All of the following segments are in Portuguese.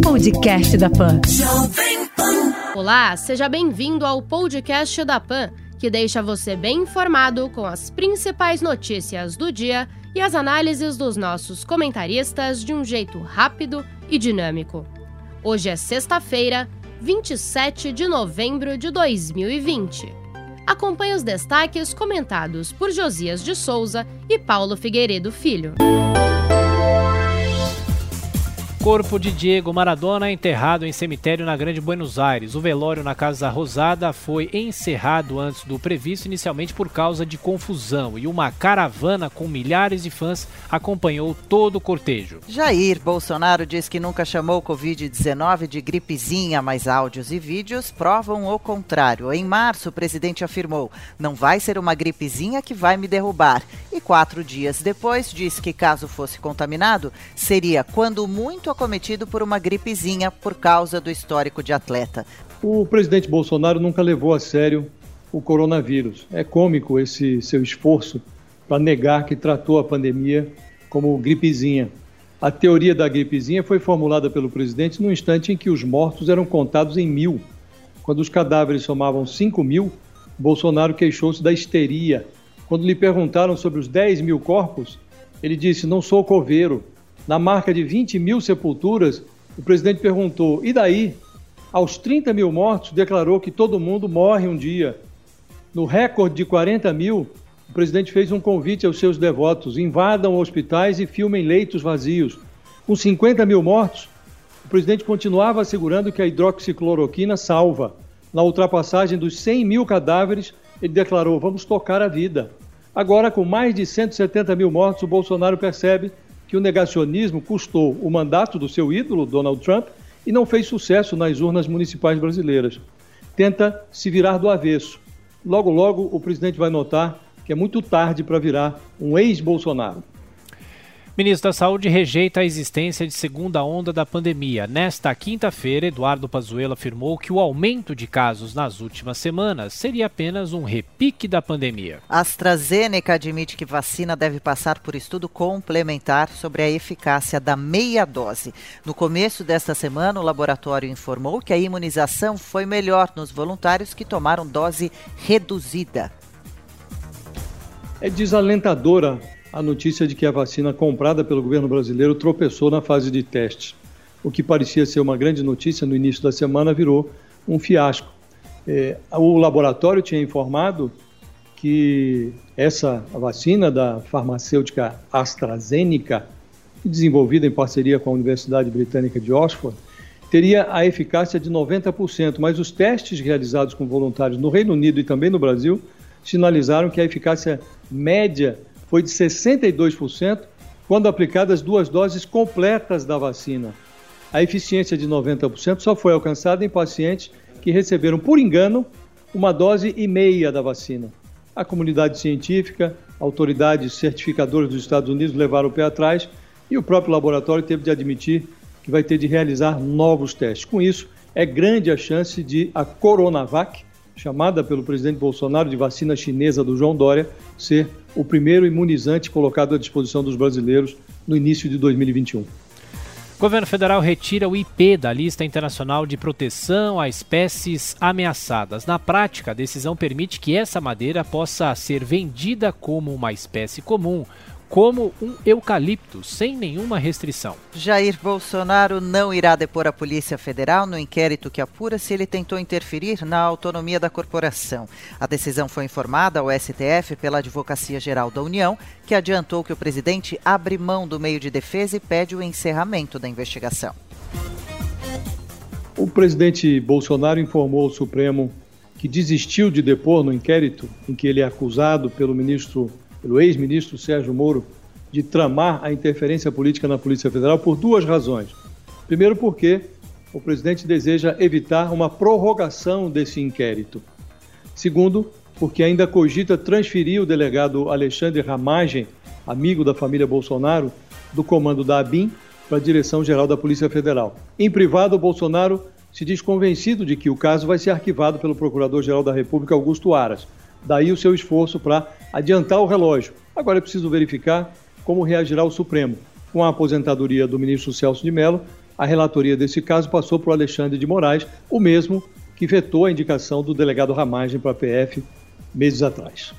Podcast da Pan. Olá, seja bem-vindo ao podcast da Pan, que deixa você bem informado com as principais notícias do dia e as análises dos nossos comentaristas de um jeito rápido e dinâmico. Hoje é sexta-feira, 27 de novembro de 2020. Acompanhe os destaques comentados por Josias de Souza e Paulo Figueiredo Filho. Corpo de Diego Maradona enterrado em cemitério na Grande Buenos Aires. O velório na Casa Rosada foi encerrado antes do previsto, inicialmente por causa de confusão, e uma caravana com milhares de fãs acompanhou todo o cortejo. Jair Bolsonaro diz que nunca chamou o Covid-19 de gripezinha, mas áudios e vídeos provam o contrário. Em março, o presidente afirmou: não vai ser uma gripezinha que vai me derrubar. E quatro dias depois, disse que caso fosse contaminado, seria quando muito acometido por uma gripezinha por causa do histórico de atleta. O presidente Bolsonaro nunca levou a sério o coronavírus. É cômico esse seu esforço para negar que tratou a pandemia como gripezinha. A teoria da gripezinha foi formulada pelo presidente no instante em que os mortos eram contados em mil. Quando os cadáveres somavam 5 mil, Bolsonaro queixou-se da histeria. Quando lhe perguntaram sobre os 10 mil corpos, ele disse: Não sou coveiro, na marca de 20 mil sepulturas, o presidente perguntou: e daí? Aos 30 mil mortos, declarou que todo mundo morre um dia. No recorde de 40 mil, o presidente fez um convite aos seus devotos: invadam hospitais e filmem leitos vazios. Com 50 mil mortos, o presidente continuava assegurando que a hidroxicloroquina salva. Na ultrapassagem dos 100 mil cadáveres, ele declarou: vamos tocar a vida. Agora, com mais de 170 mil mortos, o Bolsonaro percebe que o negacionismo custou o mandato do seu ídolo, Donald Trump, e não fez sucesso nas urnas municipais brasileiras. Tenta se virar do avesso. Logo, logo, o presidente vai notar que é muito tarde para virar um ex-Bolsonaro. Ministro da Saúde rejeita a existência de segunda onda da pandemia. Nesta quinta-feira, Eduardo Pazuello afirmou que o aumento de casos nas últimas semanas seria apenas um repique da pandemia. A AstraZeneca admite que vacina deve passar por estudo complementar sobre a eficácia da meia dose. No começo desta semana, o laboratório informou que a imunização foi melhor nos voluntários que tomaram dose reduzida. É desalentadora a notícia de que a vacina comprada pelo governo brasileiro tropeçou na fase de teste. O que parecia ser uma grande notícia no início da semana virou um fiasco. É, o laboratório tinha informado que essa vacina da farmacêutica AstraZeneca, desenvolvida em parceria com a Universidade Britânica de Oxford, teria a eficácia de 90%, mas os testes realizados com voluntários no Reino Unido e também no Brasil sinalizaram que a eficácia média foi de 62% quando aplicadas duas doses completas da vacina. A eficiência de 90% só foi alcançada em pacientes que receberam, por engano, uma dose e meia da vacina. A comunidade científica, autoridades certificadoras dos Estados Unidos levaram o pé atrás e o próprio laboratório teve de admitir que vai ter de realizar novos testes. Com isso, é grande a chance de a Coronavac, chamada pelo presidente Bolsonaro de vacina chinesa do João Dória, ser o primeiro imunizante colocado à disposição dos brasileiros no início de 2021. O governo federal retira o IP da lista internacional de proteção a espécies ameaçadas. Na prática, a decisão permite que essa madeira possa ser vendida como uma espécie comum, como um eucalipto, sem nenhuma restrição. Jair Bolsonaro não irá depor a Polícia Federal no inquérito que apura se ele tentou interferir na autonomia da corporação. A decisão foi informada ao STF pela Advocacia Geral da União, que adiantou que o presidente abre mão do meio de defesa e pede o encerramento da investigação. O presidente Bolsonaro informou ao Supremo que desistiu de depor no inquérito em que ele é acusado pelo ministro pelo ex-ministro Sérgio Moro de tramar a interferência política na Polícia Federal por duas razões. Primeiro, porque o presidente deseja evitar uma prorrogação desse inquérito. Segundo, porque ainda cogita transferir o delegado Alexandre Ramagem, amigo da família Bolsonaro, do comando da ABIN para a Direção-Geral da Polícia Federal. Em privado, Bolsonaro se diz convencido de que o caso vai ser arquivado pelo Procurador-Geral da República, Augusto Aras. Daí o seu esforço para adiantar o relógio. Agora é preciso verificar como reagirá o Supremo. Com a aposentadoria do ministro Celso de Mello, a relatoria desse caso passou para o Alexandre de Moraes, o mesmo que vetou a indicação do delegado Ramagem para a PF meses atrás.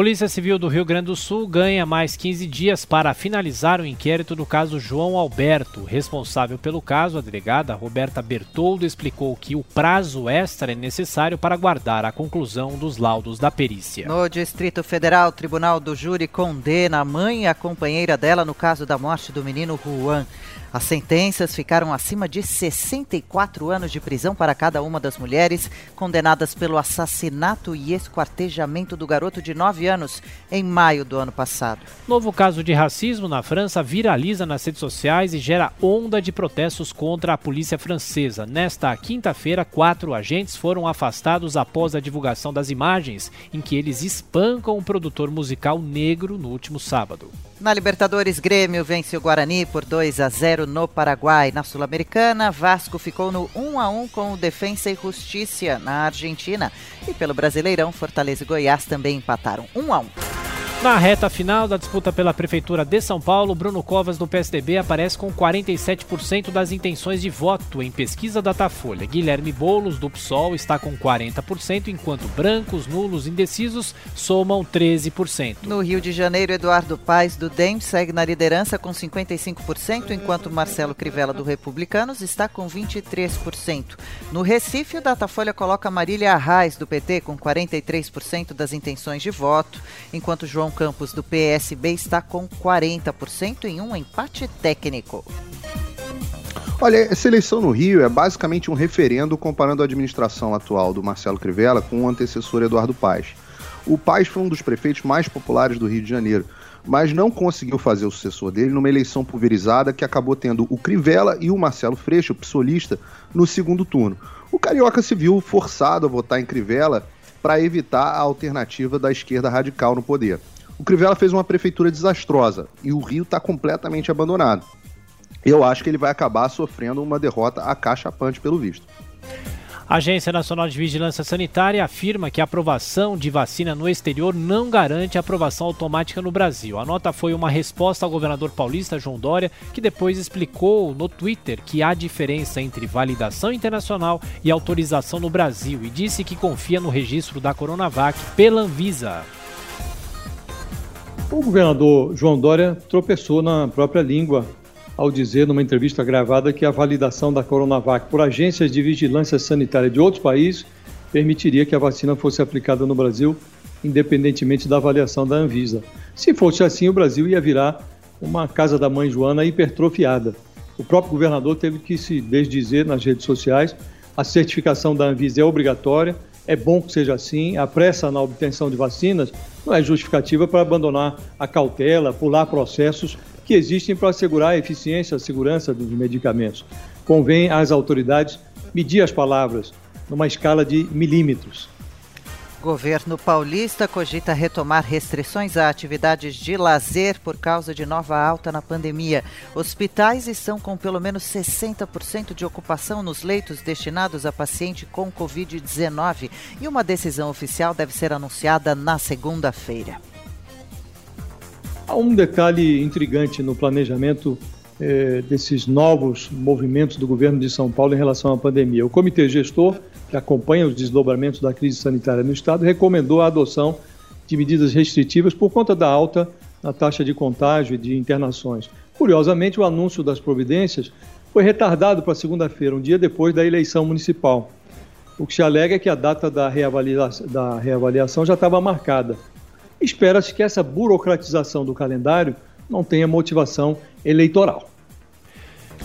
Polícia Civil do Rio Grande do Sul ganha mais 15 dias para finalizar o inquérito do caso João Alberto. Responsável pelo caso, a delegada Roberta Bertoldo explicou que o prazo extra é necessário para guardar a conclusão dos laudos da perícia. No Distrito Federal, o Tribunal do Júri condena a mãe e a companheira dela no caso da morte do menino Juan. As sentenças ficaram acima de 64 anos de prisão para cada uma das mulheres condenadas pelo assassinato e esquartejamento do garoto de 9 anos em maio do ano passado. Novo caso de racismo na França viraliza nas redes sociais e gera onda de protestos contra a polícia francesa. Nesta quinta-feira, quatro agentes foram afastados após a divulgação das imagens em que eles espancam um produtor musical negro no último sábado. Na Libertadores, Grêmio vence o Guarani por 2 a 0 no Paraguai. Na Sul-Americana, Vasco ficou no 1 a 1 com o Defensa e Justiça na Argentina. E pelo Brasileirão, Fortaleza e Goiás também empataram 1 a 1. Na reta final da disputa pela Prefeitura de São Paulo, Bruno Covas do PSDB aparece com 47% das intenções de voto em pesquisa Datafolha. Guilherme Boulos do PSOL está com 40%, enquanto brancos, nulos e indecisos somam 13%. No Rio de Janeiro, Eduardo Paes do DEM segue na liderança com 55%, enquanto Marcelo Crivella do Republicanos está com 23%. No Recife, o Datafolha coloca Marília Arraes do PT com 43% das intenções de voto, enquanto João João Campos, do PSB, está com 40% em um empate técnico. Olha, essa eleição no Rio é basicamente um referendo comparando a administração atual do Marcelo Crivella com o antecessor Eduardo Paes. O Paes foi um dos prefeitos mais populares do Rio de Janeiro, mas não conseguiu fazer o sucessor dele numa eleição pulverizada que acabou tendo o Crivella e o Marcelo Freixo, o psolista, no segundo turno. O carioca se viu forçado a votar em Crivella para evitar a alternativa da esquerda radical no poder. O Crivella fez uma prefeitura desastrosa e o Rio está completamente abandonado. Eu acho que ele vai acabar sofrendo uma derrota acachapante pelo visto. A Agência Nacional de Vigilância Sanitária afirma que a aprovação de vacina no exterior não garante a aprovação automática no Brasil. A nota foi uma resposta ao governador paulista João Dória, que depois explicou no Twitter que há diferença entre validação internacional e autorização no Brasil e disse que confia no registro da Coronavac pela Anvisa. O governador João Dória tropeçou na própria língua ao dizer numa entrevista gravada que a validação da Coronavac por agências de vigilância sanitária de outros países permitiria que a vacina fosse aplicada no Brasil, independentemente da avaliação da Anvisa. Se fosse assim, o Brasil ia virar uma casa da mãe Joana hipertrofiada. O próprio governador teve que se desdizer nas redes sociais. A certificação da Anvisa é obrigatória, é bom que seja assim. A pressa na obtenção de vacinas não é justificativa para abandonar a cautela, pular processos que existem para assegurar a eficiência, a segurança dos medicamentos. Convém às autoridades medir as palavras numa escala de milímetros. Governo paulista cogita retomar restrições a atividades de lazer por causa de nova alta na pandemia. Hospitais estão com pelo menos 60% de ocupação nos leitos destinados a paciente com Covid-19 e uma decisão oficial deve ser anunciada na segunda-feira. Há um detalhe intrigante no planejamento eh, desses novos movimentos do governo de São Paulo em relação à pandemia. O comitê gestor que acompanha os desdobramentos da crise sanitária no Estado, recomendou a adoção de medidas restritivas por conta da alta na taxa de contágio e de internações. Curiosamente, o anúncio das providências foi retardado para segunda-feira, um dia depois da eleição municipal. O que se alega é que a data da da reavaliação já estava marcada. Espera-se que essa burocratização do calendário não tenha motivação eleitoral.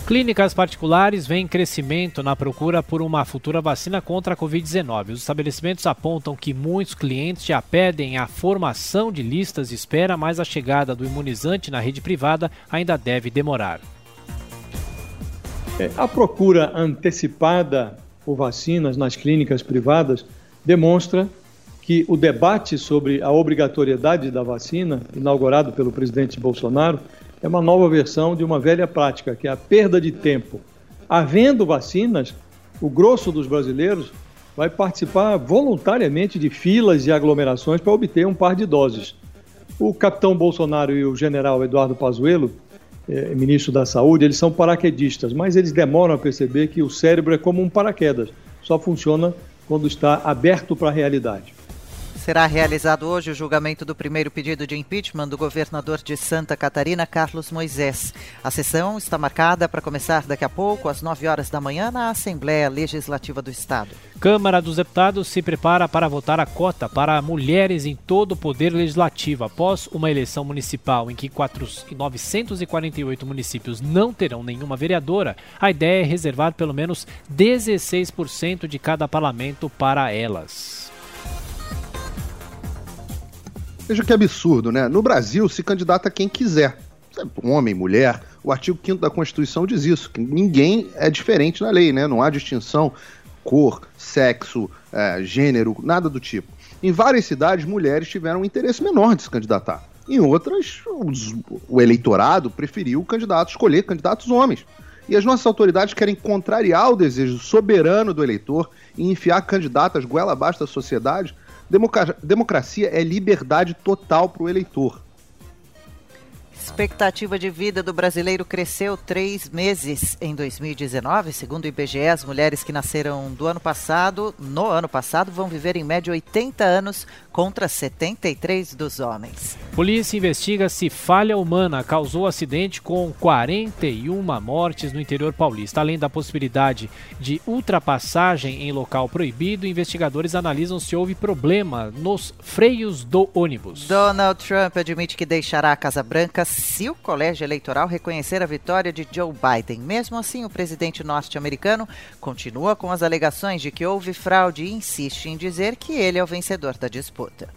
Clínicas particulares veem crescimento na procura por uma futura vacina contra a Covid-19. Os estabelecimentos apontam que muitos clientes já pedem a formação de listas de espera, mas a chegada do imunizante na rede privada ainda deve demorar. É, a procura antecipada por vacinas nas clínicas privadas demonstra que o debate sobre a obrigatoriedade da vacina, inaugurado pelo presidente Bolsonaro, é uma nova versão de uma velha prática, que é a perda de tempo. Havendo vacinas, o grosso dos brasileiros vai participar voluntariamente de filas e aglomerações para obter um par de doses. O capitão Bolsonaro e o general Eduardo Pazuello, eh, ministro da Saúde, eles são paraquedistas, mas eles demoram a perceber que o cérebro é como um paraquedas, só funciona quando está aberto para a realidade. Será realizado hoje o julgamento do primeiro pedido de impeachment do governador de Santa Catarina, Carlos Moisés. A sessão está marcada para começar daqui a pouco, às 9 horas da manhã, na Assembleia Legislativa do Estado. Câmara dos Deputados se prepara para votar a cota para mulheres em todo o poder legislativo. Após uma eleição municipal em que 948 municípios não terão nenhuma vereadora, a ideia é reservar pelo menos 16% de cada parlamento para elas. Veja que absurdo, né? No Brasil se candidata quem quiser. Homem, mulher. O artigo 5 da Constituição diz isso, que ninguém é diferente na lei, né? Não há distinção cor, sexo, é, gênero, nada do tipo. Em várias cidades, mulheres tiveram um interesse menor de se candidatar. Em outras, os, o eleitorado preferiu o candidato escolher candidatos homens. E as nossas autoridades querem contrariar o desejo soberano do eleitor e enfiar candidatas goela abaixo da sociedade democracia é liberdade total para o eleitor. Expectativa de vida do brasileiro cresceu três meses em 2019. Segundo o IBGE, as mulheres que nasceram do ano passado, no ano passado, vão viver em média 80 anos contra 73 dos homens. Polícia investiga se falha humana causou acidente com 41 mortes no interior paulista. Além da possibilidade de ultrapassagem em local proibido, investigadores analisam se houve problema nos freios do ônibus. Donald Trump admite que deixará a Casa Branca se o colégio eleitoral reconhecer a vitória de Joe Biden. Mesmo assim, o presidente norte-americano continua com as alegações de que houve fraude e insiste em dizer que ele é o vencedor da disputa.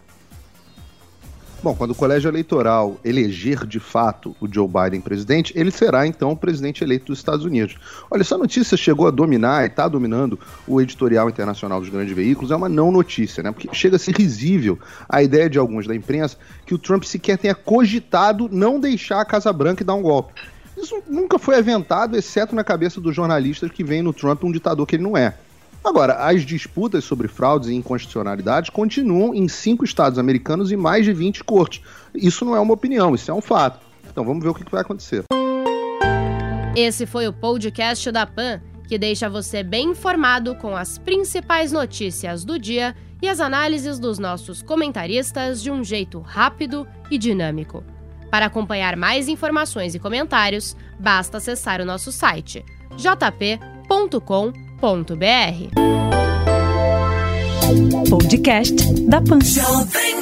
Bom, quando o colégio eleitoral eleger de fato o Joe Biden presidente, ele será então o presidente eleito dos Estados Unidos. Olha, essa notícia chegou a dominar e está dominando o editorial internacional dos grandes veículos, é uma não notícia, né? Porque chega a ser risível a ideia de alguns da imprensa que o Trump sequer tenha cogitado não deixar a Casa Branca e dar um golpe. Isso nunca foi aventado, exceto na cabeça dos jornalistas que veem no Trump um ditador que ele não é. Agora, as disputas sobre fraudes e inconstitucionalidades continuam em cinco estados americanos e mais de 20 cortes. Isso não é uma opinião, isso é um fato. Então vamos ver o que vai acontecer. Esse foi o podcast da PAN, que deixa você bem informado com as principais notícias do dia e as análises dos nossos comentaristas de um jeito rápido e dinâmico. Para acompanhar mais informações e comentários, basta acessar o nosso site jp.com.br Podcast da Pan.